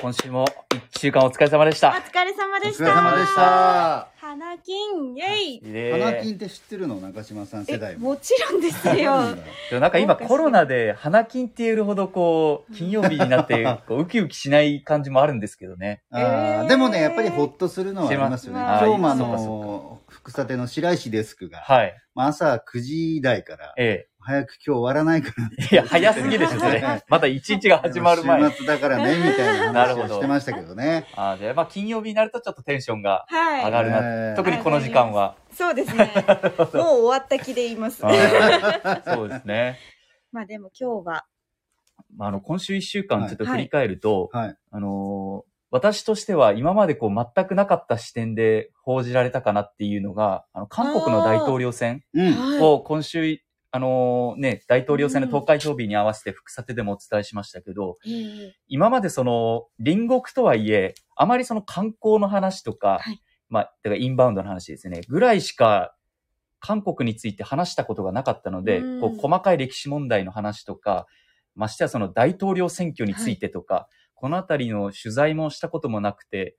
今週も一週間お疲れ様でした。お疲れ様でした。お疲れ様でした。花金、イェイ。えー花金って知ってるの中島さん世え、代も。もちろんですよ。でもなんか今コロナで花金って言えるほどこう、金曜日になって、こう、ウキウキしない感じもあるんですけどね。あえーーでもね、やっぱりほっとするのはありますよね。します今日もああーそっかその、福さての白石デスクが、はい。まあ朝9時台から、え早く今日終わらないかな。えいや、早すぎでしょ、それ。まだ一日が始まる前。週末だからね、みたいななるほど話をしてましたけどね。あーで、まあ金曜日になるとちょっとテンションがはい。上がるな。ね特にこの時間は。そうですね。もう終わった気で言います。そうですね。まあでも今日は、まあ、あの、今週一週間はいちょっと振り返ると、はい。あのー私としては今までこう全くなかった視点で報じられたかなっていうのが、あの、韓国の大統領選を今週、あのーね、大統領選の投開票日に合わせて副査定でもお伝えしましたけど、えー今までその、隣国とはいえ、あまりその観光の話とか、はい。まあ、だからインバウンドの話ですね、ぐらいしか、韓国について話したことがなかったので、うん。こう細かい歴史問題の話とか、ましてやその大統領選挙についてとか、このあたりの取材もしたこともなくて、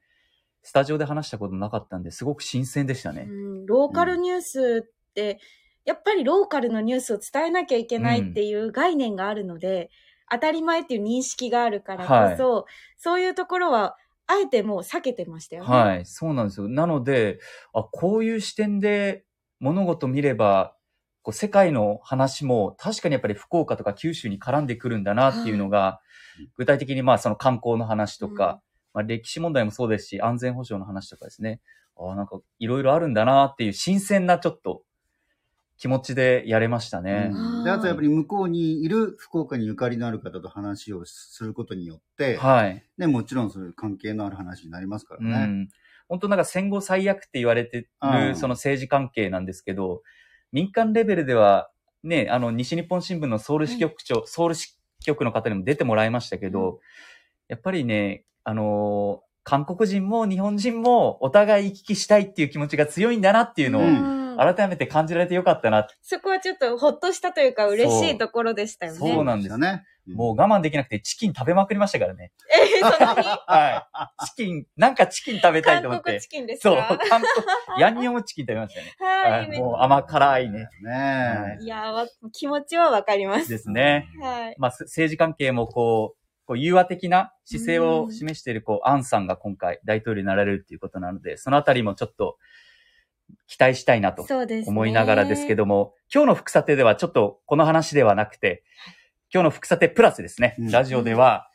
スタジオで話したことなかったんで、すごく新鮮でしたね。うん。ローカルニュースって、やっぱりローカルのニュースを伝えなきゃいけないっていう概念があるので、当たり前っていう認識があるからこそ、そういうところは、あえてもう避けてましたよね。はい、そうなんですよ。なので、あ、こういう視点で物事見れば、こう世界の話も確かにやっぱり福岡とか九州に絡んでくるんだなっていうのが、具体的にまあその観光の話とか、まあ歴史問題もそうですし、安全保障の話とかですね。あなんかいろいろあるんだなっていう新鮮なちょっと気持ちでやれましたね。うんで、あとやっぱり向こうにいる福岡にゆかりのある方と話をすることによって、はい。ね、もちろんそういう関係のある話になりますからね。うん。本当なんか戦後最悪って言われてうんる、その政治関係なんですけど、民間レベルでは、ね、あの、西日本新聞のソウル支局長、ソウル支局の方にも出てもらいましたけど、やっぱりね、あのー韓国人も日本人もお互い行き来したいっていう気持ちが強いんだなっていうのを、うんうん改めて感じられてよかったな。そこはちょっとほっとしたというか嬉しいところでしたよね。そうなんですね。もう我慢できなくてチキン食べまくりましたからね。えー、そんなに？はい。チキン、なんかチキン食べたいと思って韓国チ。キンですそう、か韓国、ヤンニョムチキン食べましたね。はい。はいもう甘辛いね。ねいや気持ちはわかります。ですね。はい。まあ、す政治関係もこう、こう融和的な姿勢を示している、こう、アンさんが今回大統領になられるっていうことなので、そのあたりもちょっと期待したいなとそうですね。思いながらですけども、今日の副査定ではちょっとこの話ではなくて、今日の副査定プラスですね、うんラジオでは、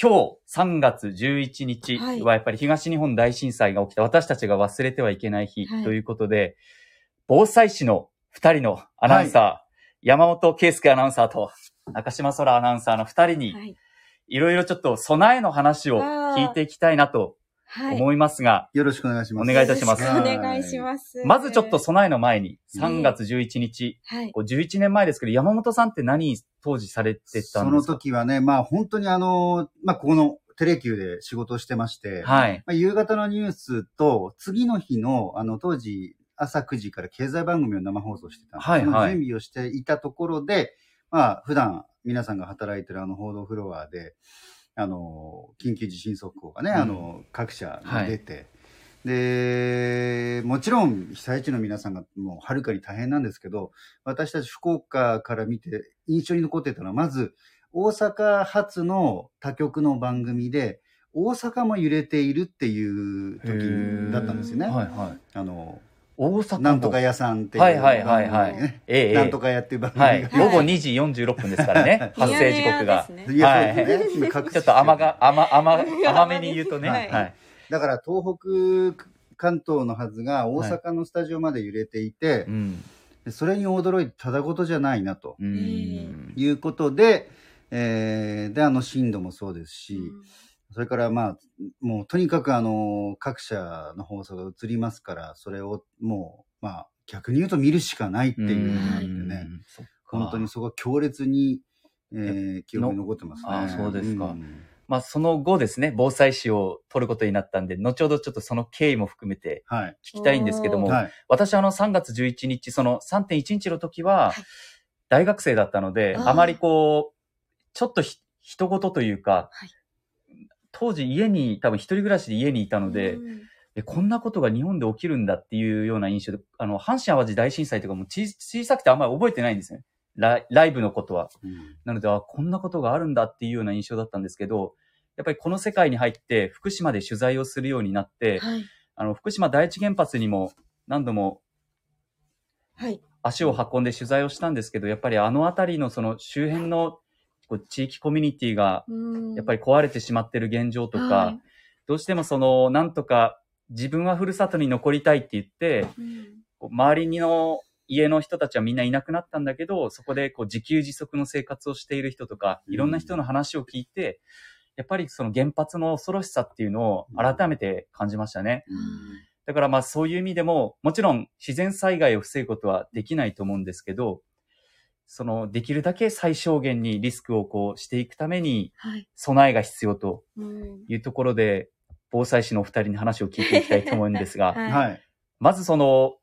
今日3月11日はいはやっぱり東日本大震災が起きた私たちが忘れてはいけない日はいということで、防災士の2人のアナウンサー、山本圭介アナウンサーと中島空アナウンサーの2人に、はい。いろいろちょっと備えの話を聞いていきたいなとはい。思いますが、よろしくお願いします。お願いいたしますお願いします。まずちょっと備えの前に、うん3月11日、はい。こう11年前ですけど、山本さんって何当時されてたんですか？その時はね、まあ本当にあの、まあここのテレキューで仕事をしてまして、はい。まあ、夕方のニュースと、次の日の、あの、当時、朝9時から経済番組を生放送してたんです。はいはいその準備をしていたところで、まあ、普段、皆さんが働いてるあの報道フロアで、あの、緊急地震速報がね、うんあの、各社に出て、で、もちろん被災地の皆さんがもうはるかに大変なんですけど、私たち福岡から見て印象に残ってたのは、まず大阪発の他局の番組で、大阪も揺れているっていう時だったんですよね。はいはい。あの、大阪もなんとか屋さんっていうはいはいはいはい。ええええなんとか屋っていう番組が。はい。午後2時46分ですからね、発生時刻が。ミヤネ屋ですねいや、そうですね。ちょっと甘が、甘、甘、甘めに言うとね。ははいい。だから東北、関東のはずが大阪のスタジオまで揺れていてう、ん。でそれに驚いてただ事じゃないなとうん。いうことで、えーで、あの震度もそうですし、うんそれからまあ、もうとにかくあの、各社の放送が映りますから、それをもう、まあ、逆に言うと見るしかないっていうのがあってね、本当にそこは強烈に、えー記憶に残ってますね。あそうですか。ん。まあ、その後ですね、防災士を取ることになったんで、後ほどちょっとその経緯も含めてはい。聞きたいんですけども、はい。私あの3月11日、その3.1日の時ははい、大学生だったので、あまりこう、ちょっとひ、人事というか、はい当時家に、多分一人暮らしで家にいたので、うんえこんなことが日本で起きるんだっていうような印象で、あの、阪神淡路大震災とかも小小さくてあんまり覚えてないんですね。ライライブのことは。うんなので、あ、こんなことがあるんだっていうような印象だったんですけど、やっぱりこの世界に入って福島で取材をするようになって、はい。あの、福島第一原発にも何度もはい。足を運んで取材をしたんですけど、やっぱりあの辺りのその周辺のこう地域コミュニティがやっぱりり壊れてしまってる現状とか、はい。どうしてもその、なんとか自分はふるさとに残りたいって言って、こう周りの家の人たちはみんないなくなったんだけど、そこでこう自給自足の生活をしている人とか、いろんな人の話を聞いて、やっぱりその原発の恐ろしさっていうのを改めて感じましたね。だからまあそういう意味でも、もちろん自然災害を防ぐことはできないと思うんですけど、そのできるだけ最小限にリスクをこうしていくためにはい。備えが必要とうん。いうところで、防災士のお二人に話を聞いていきたいと思うんですが、はい。はい。まずその、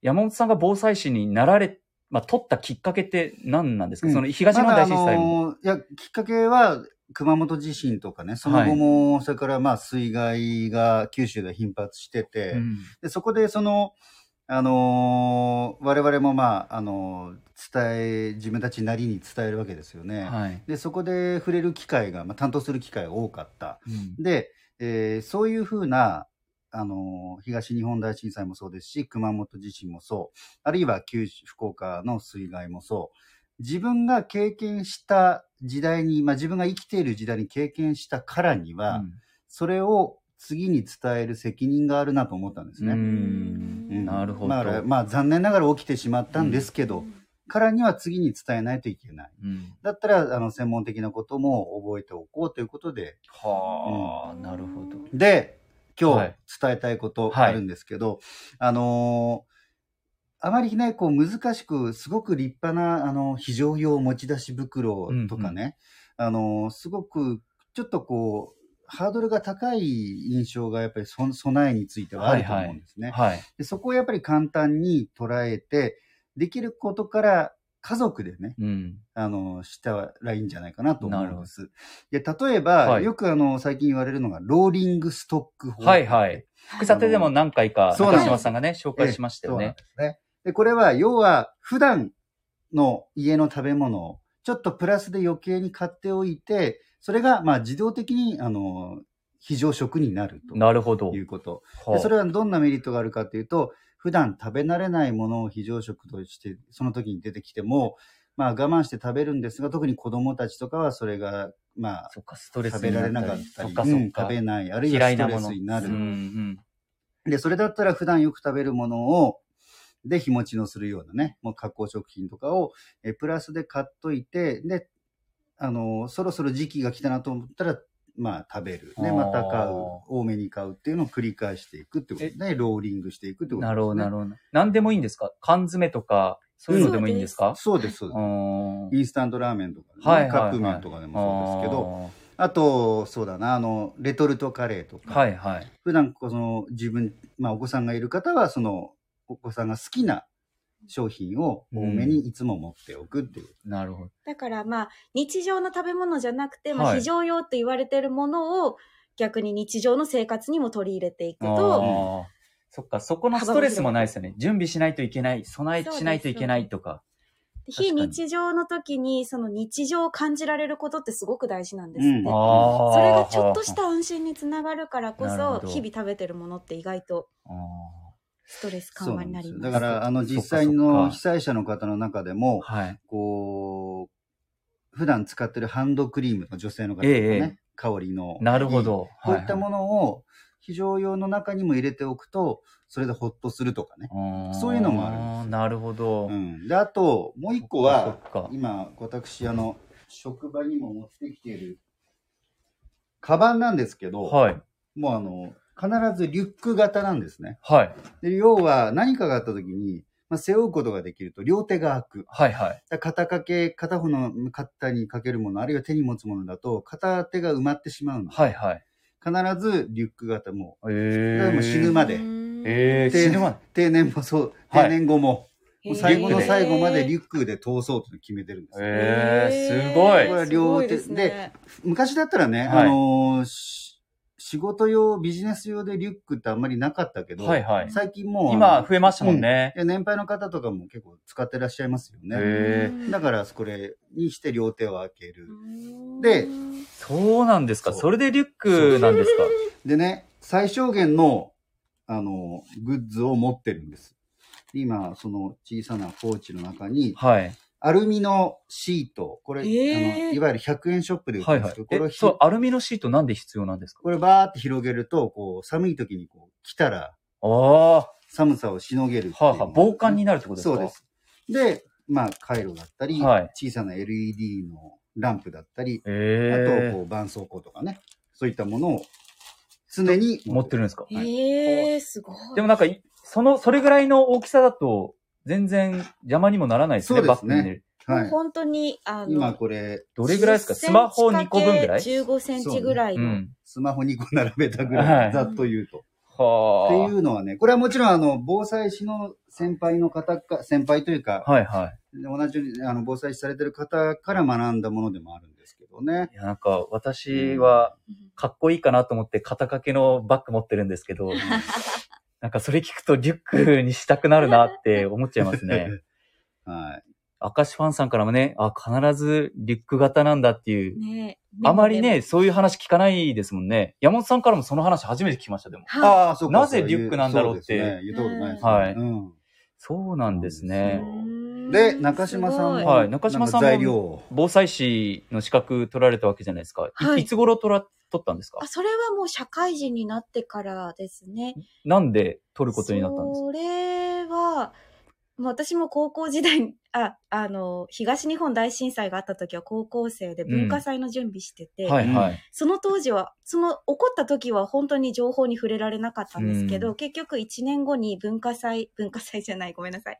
山本さんが防災士になられ、まあ、取ったきっかけって何なんですか、うん。その東日本大震災まだあいや、きっかけは、熊本地震とかね、その後も、それからまあ水害が九州で頻発してて、うん。でそこでその、あのー我々もまあ、あのー伝え、自分たちなりに伝えるわけですよね。はい。で、そこで触れる機会が、まあ、担当する機会が多かった。うんで、えーそういうふうな、あのー東日本大震災もそうですし、熊本地震もそう、あるいは九州、福岡の水害もそう、自分が経験した時代に、まあ、自分が生きている時代に経験したからには、うんそれを次に伝える責任があるなと思ったんですね。ううん。ん。なるほど。まあ、まあ、残念ながら起きてしまったんですけど、からには次に伝えないといけない。うん。だったら、あの、専門的なことも覚えておこうということで、はあ、なるほど。で、今はい。日伝えたいことあるんですけど、あのーあまりね、こう難しく、すごく立派な、あの、非常用持ち出し袋とかね、あのーすごく、ちょっとこう、ハードルが高い印象がやっぱりそ備えについてはあると思うんですね。はい。でそこをやっぱり簡単に捉えて、できることから家族でね、うん。あの、したらいいんじゃないかなと思うんです。で、例えば、はいよくあの、最近言われるのが、ローリングストック法。はいはい。福さてでも何回かそうなんです中島さんがね、紹介しましたよねで。すね。で、これは、要は、普段の家の食べ物を、ちょっとプラスで余計に買っておいて、それが、まあ、自動的に、あの、非常食になるとなるほど。いうこと。はあでそれはどんなメリットがあるかというと、普段食べ慣れないものを非常食として、その時に出てきても、まあ我慢して食べるんですが、特に子供たちとかはそれが、まあ、そっか、ストレス食べられなかったり、う。ん食べない、あるいはストレ嫌いなものスになる。うんうん。で、それだったら普段よく食べるものを、で、日持ちのするようなね、もう加工食品とかを、えプラスで買っといて、で、あの、そろそろ時期が来たなと思ったら、まあ食べる。で、あーまた買う。多めに買うっていうのを繰り返していくってことですね。ローリングしていくってことですね。なるほど、なるほど。何でもいいんですか？缶詰とか、そういうのでもいいんですか？そうです、そうです。インスタントラーメンとか、ねはいはいはいカップ麺とかでもそうですけど、あと、そうだな、あの、レトルトカレーとか、はいはい。普段この自分、まあお子さんがいる方は、その、お子さんが好きな商品を多めにいつも持っておくっていう。なるほど。だからまあ、日常の食べ物じゃなくて、まあ、はい非常用って言われてるものを、逆に日常の生活にも取り入れていくあと、ーそっか、そこのストレスもないですよね。準備しないといけない、備えしないといけないとか。非日常の時に、その日常を感じられることってすごく大事なんですって。うんああ。それがちょっとした安心につながるからこそ、なるほど日々食べてるものって意外とあーストレス緩和になります。だから、あの、実際のか被災者の方の中でも、はい。こう、普段使ってるハンドクリームの女性の方とかね、ええ香りの。なるほど。こういったもの、のを非常用の中にも入れておくと、それでホッとするとかね。そういうのもあるんですなるほど。うん。で、あと、もう一個は。今、私、あの、職場にも持ってきている、カバンなんですけど、はい。もうあの、必ずリュック型なんですね。はい。で要は、何かがあった時に、まあ、背負うことができると、両手が開く。はいはい。肩掛け、片方の肩にかけるもの、あるいは手に持つものだと、片手が埋まってしまうの。はいはい。必ずリュック型も、ええもう死ぬまでうんえ死ぬまで。定年もそう、はい定年後も、へー最後の最後までリュックで通そうと決めてるんですよ。えー、すごこれい。は両手すごいですね昔だったらね、はいあのーし仕事用、ビジネス用でリュックってあんまりなかったけど、はいはい。最近もう、今増えましたもんね。いや年配の方とかも結構使ってらっしゃいますよね。だから、これにして両手を開ける。うんでそうなんですか？そうそれでリュックなんですか？でね、最小限の、あの、グッズを持ってるんです。今、その小さなポーチの中に、はい。アルミのシート、これ、へー。あのいわゆる100円ショップで売ってはいはい。るんですけど、。これをえ、ひそう、アルミのシートなんで必要なんですか？これバーって広げると、こう、寒い時にこう、来たら、あ寒さをしのげるはあ、防寒になるってことですか？そうです。で、まあ、回路だったり、はい。小さな LED のランプだったり、えあと、えこう、絆創膏とかね、そういったものを常に持ってる。んですか？へえ、すごい。でもなんかい、その、それぐらいの大きさだと、全然邪魔にもならないですね、そうですねバッグに。はい。本当に、あの、今これ、どれぐらいですか？スマホ2個分ぐらい15センチぐらいうの。ん。スマホ2個並べたぐらい、はいざっと言うと。はあ。っていうのはね、これはもちろんあの、防災士の先輩の方か、先輩というか、はいはい。同じようにあの防災士されてる方から学んだものでもあるんですけどね。いや、なんか、私は、かっこいいかなと思って肩掛けのバッグ持ってるんですけど、なんかそれ聞くとリュックにしたくなるなって 思っちゃいますね。はい。明石ファンさんからもね、あ、必ずリュック型なんだっていう。ねあまりね、そういう話聞かないですもんね。山本さんからもその話初めて聞きました、でも。はああ、そうかなぜリュックなんだろうってそうですね。言ったことないですね。はいうんそうなんですいね。で中島さんはい中島さんも防災士の資格取られたわけじゃないですか。い,、はいいつ頃取ら、取ったんですか？あ、それはもう社会人になってからですね。なんで取ることになったんですか？それは、もう私も高校時代に、あ、あの、東日本大震災があった時は高校生で文化祭の準備してて、はいはい。その当時は、その起こった時は本当に情報に触れられなかったんですけど、うん結局1年後に文化祭、文化祭じゃない、ごめんなさい。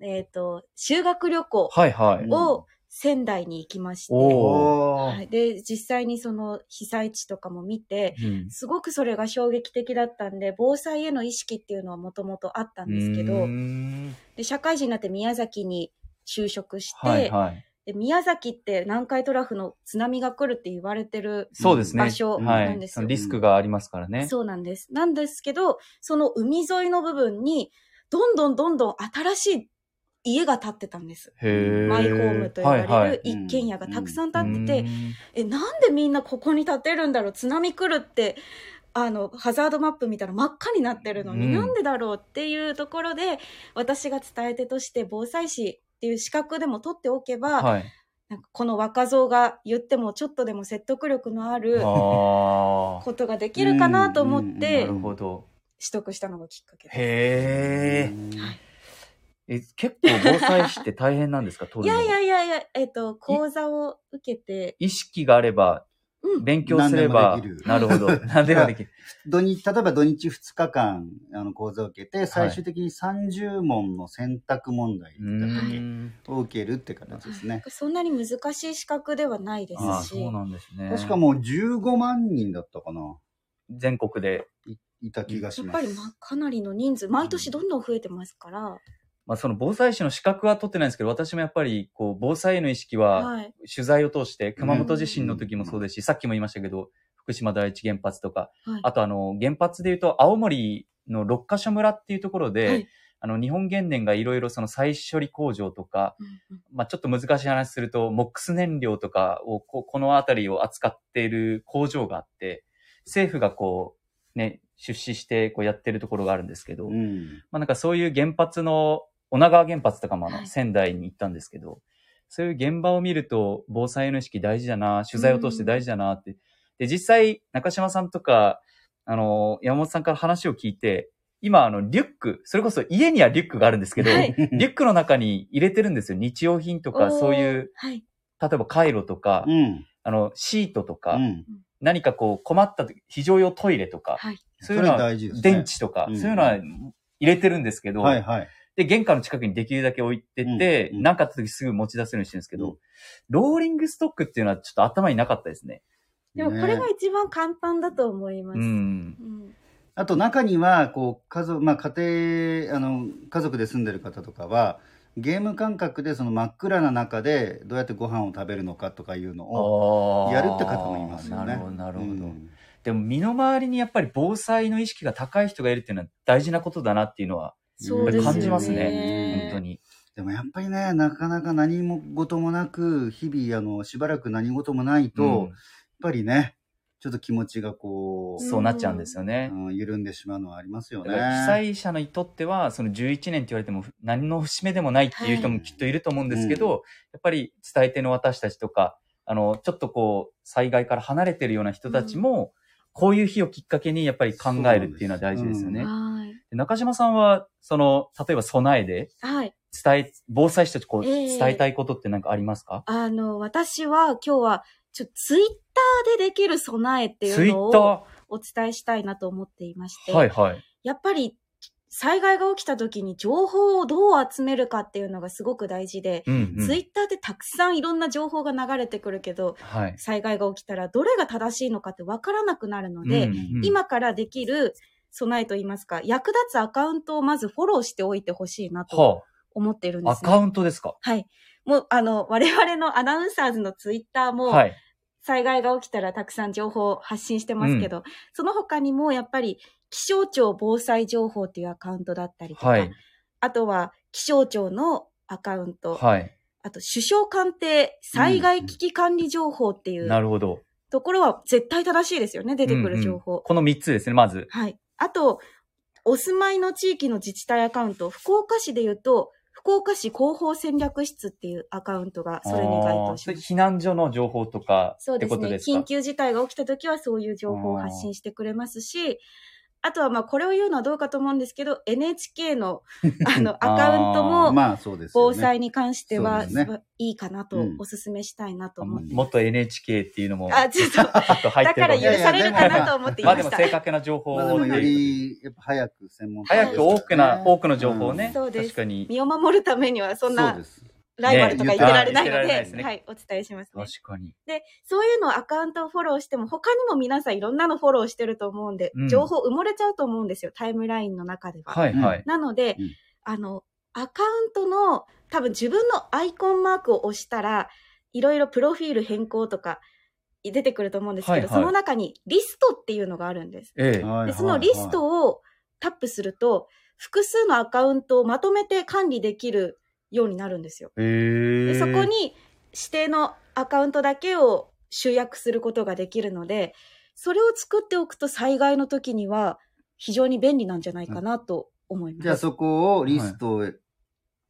えっ、と、修学旅行はいはい。を仙台に行きまして、おおーはい、で、実際にその被災地とかも見て、うんすごくそれが衝撃的だったんで、防災への意識っていうのはもともとあったんですけうーど、んで、社会人になって宮崎に就職して、はいはい。で宮崎って南海トラフの津波が来るって言われてるそうですね。場所はい。なんですよ。リスクがありますからね。そうなんです。なんですけど、その海沿いの部分に、どんどんどんどん新しい家が建ってたんです。マイホームと呼ばれる一軒家がたくさん建ってて、え、なんでみんなここに建てるんだろう津波来るって、あの、ハザードマップ見たら真っ赤になってるのに、うんなんでだろうっていうところで、私が伝え手として防災士っていう資格でも取っておけば、はい。なんかこの若造が言ってもちょっとでも説得力のある。ことができるかなと思っうんて。取得したのがきっかけです。へえ。はいえ、結構防災士って大変なんですか？取いるのやいやいやいや、えっと、講座を受けて、意識があれば、うん、勉強すればなるほど。何でもできる。土日、例えば土日2日間、あの、講座を受けて、最終的に30問の選択問題。を受けるって形ですね。そんなに難しい資格ではないでああ、すし、そうなんですね。確かもう15万人だったかな。全国で、いいた気がしやっぱります。まあかなりの人数、毎年どんどん増えてますから、まあその防災士の資格は取ってないんですけど、私もやっぱり、こう、防災への意識は、はい。取材を通して、熊本地震の時もそうですし、さっきも言いましたけど、福島第一原発とか、はいあとあの、原発で言うと、青森の六ヶ所村っていうところで、はいあの、日本原燃がいろいろその再処理工場とか、うんうんまあちょっと難しい話すると、モックス燃料とかを、ここの辺りを扱っている工場があって、政府がこう、ね、出資してこうやってるところがあるんですけど、うん。まあなんかそういう原発の、女川原発とかもあのはい仙台に行ったんですけど、そういう現場を見ると防災への意識大事だな、取材を通して大事だなって。で、実際中島さんとか、あの、山本さんから話を聞いて、今あのリュック、それこそ家にはリュックがあるんですけど、はい リュックの中に入れてるんですよ。日用品とか、そういう、はい。例えばカイロとか、うん。あの、シートとか、うん。何かこう困った時非常用トイレとか、はい。そういうのは、それ大事ですね電池とか、うんそういうのは入れてるんですけど、はいはい。で、玄関の近くにできるだけ置いてって、うんうん何かあった時すぐ持ち出せるようにしてるんですけど、うんローリングストックっていうのはちょっと頭になかったですね。でもこれがね一番簡単だと思います。ううんん。あと中には、こう、家族、まあ家庭、あの、家族で住んでる方とかは、ゲーム感覚でその真っ暗な中でどうやってご飯を食べるのかとかいうのをやるって方もいますよね。なるほど、なるほど。うんでも身の回りにやっぱり防災の意識が高い人がいるっていうのは大事なことだなっていうのはそうですよね。感じますね。本当に。でもやっぱりね、なかなか何も事もなく、日々、あの、しばらく何事もないと、うんやっぱりね、ちょっと気持ちがこう、そうなっちゃうんですよね。うん緩んでしまうのはありますよね。被災者にとっては、その11年って言われても何の節目でもないっていう人もきっといると思うんですけど、はやっぱり伝え手の私たちとか、あの、ちょっとこう、災害から離れてるような人たちも、こういう日をきっかけにやっぱり考えるっていうのは大事ですよね。中島さんは、その、例えば備えではい。伝え、防災士とこう、ええ伝えたいことって何かありますか、あの、私は今日は、ちょ、ツイッターでできる備えっていうのツイッタをお伝えしたいなと思っていまして、ーはいはい。やっぱり災害が起きた時に情報をどう集めるかっていうのがすごく大事で、うん、うん。ツイッターでたくさんいろんな情報が流れてくるけど、はい。災害が起きたらどれが正しいのかってわからなくなるので、うんうん今からできる備えといいますか、役立つアカウントをまずフォローしておいてほしいなとは思ってるんあ、です、ね。アカウントですか？はい。もう、あの、我々のアナウンサーズのツイッターも、はい。災害が起きたらたくさん情報を発信してますけど、その他にもやっぱり気象庁防災情報っていうアカウントだったりとか、はい。あとは気象庁のアカウント、はい。あと首相官邸災害危機管理情報っていうなるほど。ところは絶対正しいですよね、出てくる情報。うんうんこの3つですね、まず。はい。あと、お住まいの地域の自治体アカウント、福岡市で言うと、福岡市広報戦略室っていうアカウントがそれに該当します。避難所の情報とかってそうですね。緊急事態が起きた時はそういう情報を発信してくれますし、あとはまあこれを言うのはどうかと思うんですけど、NHK の あのアカウントもまあそうですよね。防災に関してはいいかなとうんお勧めしたいなと思ってます。もっと NHK っていうのも、あ、ちょっと、ちょっと入ってるだから許されるかなと思っていまあました。でも正確な情報まあでもよをっていうり、やっぱ早く専門早く多くな、多くの情報をうんね、そうです確かに。身を守るためにはそんそうなです。ライバルとか言ってられないので、ですねはい、お伝えしますね確。かに。で、そういうのをアカウントをフォローしても、他にも皆さんいろんなのフォローしてると思うんで、うん情報埋もれちゃうと思うんですよ、タイムラインの中では。はいはい。なので、うんあの、アカウントの多分自分のアイコンマークを押したら、いろいろプロフィール変更とか出てくると思うんですけど、はいはいその中にリストっていうのがあるんです。ええ。で、はいそのリストをタップすると、複数のアカウントをまとめて管理できるようになるんですよ。ええ。でそこに指定のアカウントだけを集約することができるので、それを作っておくと災害の時には非常に便利なんじゃないかなと思います。じゃあそこをリストを、リス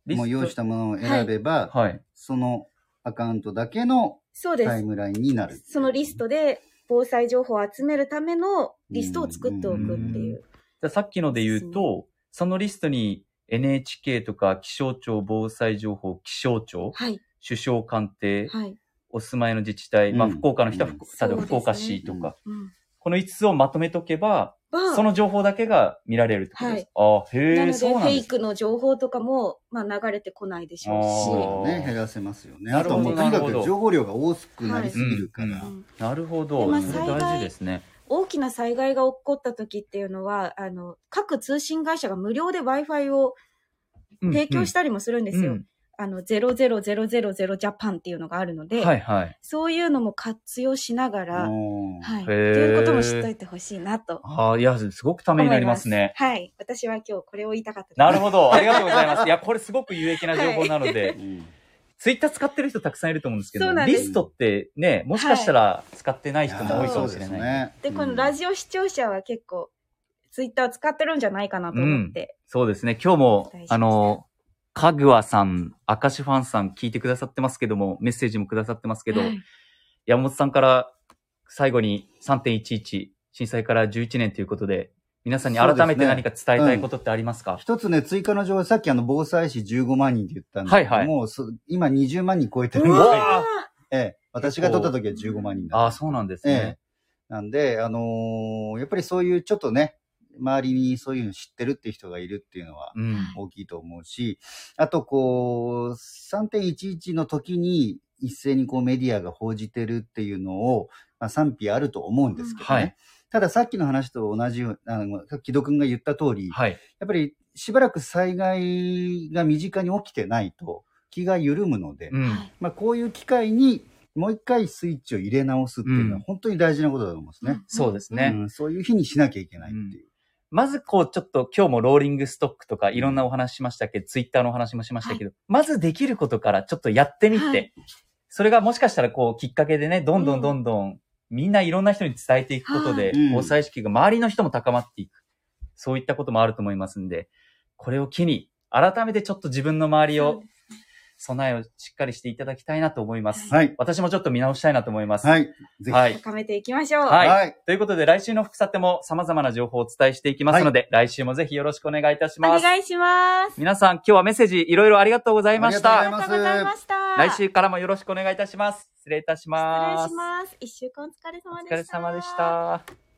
トもう用意したものを選べば、はい。そのアカウントだけの。タイムラインになる。そのリストで防災情報を集めるためのリストを作っておくっていう。じゃあさっきので言うと、そのリストに NHK とか気象庁防災情報気象庁、はい。首相官邸、はい。お住まいの自治体、まあうん福岡の人は福、うん例えば福岡市とか、うん。この5つをまとめとけば、はその情報だけが見られるってことです。ああ、へえ、なので、フそうなんですェイクの情報とかも、まあ、流れてこないでしょうし。そうね、減らせますよね。なるほどあともうとにかく情報量が多くなりすぎるから。はいうんなるほでど。まあそれ大事ですね。大きな災害が起こった時っていうのは、あの、各通信会社が無料で Wi-Fi を提供したたりもするんですよ。あの、00000ジャパンっていうのがあるので、はいはい。そういうのも活用しながら、はい。っへてーいうことも知っといてほしいなとああ、いや、すごくためになりますね。はい。私は今日これを言いたかったです。なるほど。ありがとうございます。いや、これすごく有益な情報なので、うんツイッター使ってる人たくさんいると思うんですけど、リストってね、もしかしたら使ってない人も多いかもしれない。そうですね。で、このラジオ視聴者は結構、ツイッター使ってるんじゃないかなと思って。そうですね。今日もあの、かぐわさん、明石ファンさん聞いてくださってますけども、メッセージもくださってますけど、はい。山本さんから最後に3.11、震災から11年ということで、皆さんに改めて何か伝えたいことってありますか？一つね、追加の情報、さっきあの、防災士15万人って言ったんですけどはいも、そ今20万人超えてるうんですええ、私が取った時は15万人だった。ああ、そうなんですえね。え。。なんで、あのーやっぱりそういうちょっとね、周りにそういうの知ってるっていう人がいるっていうのはうん。大きいと思うし、あとこう、3.11の時に一斉にこうメディアが報じてるっていうのを、まあ、賛否あると思うんですけどね。はいたださっきの話と同じよう、あの、木戸くんが言った通り、はい。やっぱりしばらく災害が身近に起きてないと気が緩むので、うん。まあ、こういう機会にもう一回スイッチを入れ直すっていうのうんは本当に大事なことだと思うんですね。そうですね。うんそういう日にしなきゃいけないっていう。まずこう、ちょっと今日もローリングストックとかいろんなお話しましたけ？ど、ツイッターのお話もしましたけど、まずできることからちょっとやってみて、はいそれがもしかしたらこう、きっかけでね、どんどんどんどん、みんないろんな人に伝えていくことで、防災意識が周りの人も高まっていく。そういったこともあると思いますんで、これを機に、改めてちょっと自分の周りを備えをしっかりしていただきたいなと思います。はい。私もちょっと見直したいなと思います。はい。ぜひ。はい。高めていきましょう。はいはい。ということで、来週の福さても様々な情報をお伝えしていきますので、来週もぜひよろしくお願いいたしおます。願いします。皆さん、今日はメッセージいろいろありがとうございました。ありがとうございますありがとうございました。来週からもよろしくお願いいたします。失礼いたし失礼ます。します。一週間お疲れ様おでした。疲れ様でした。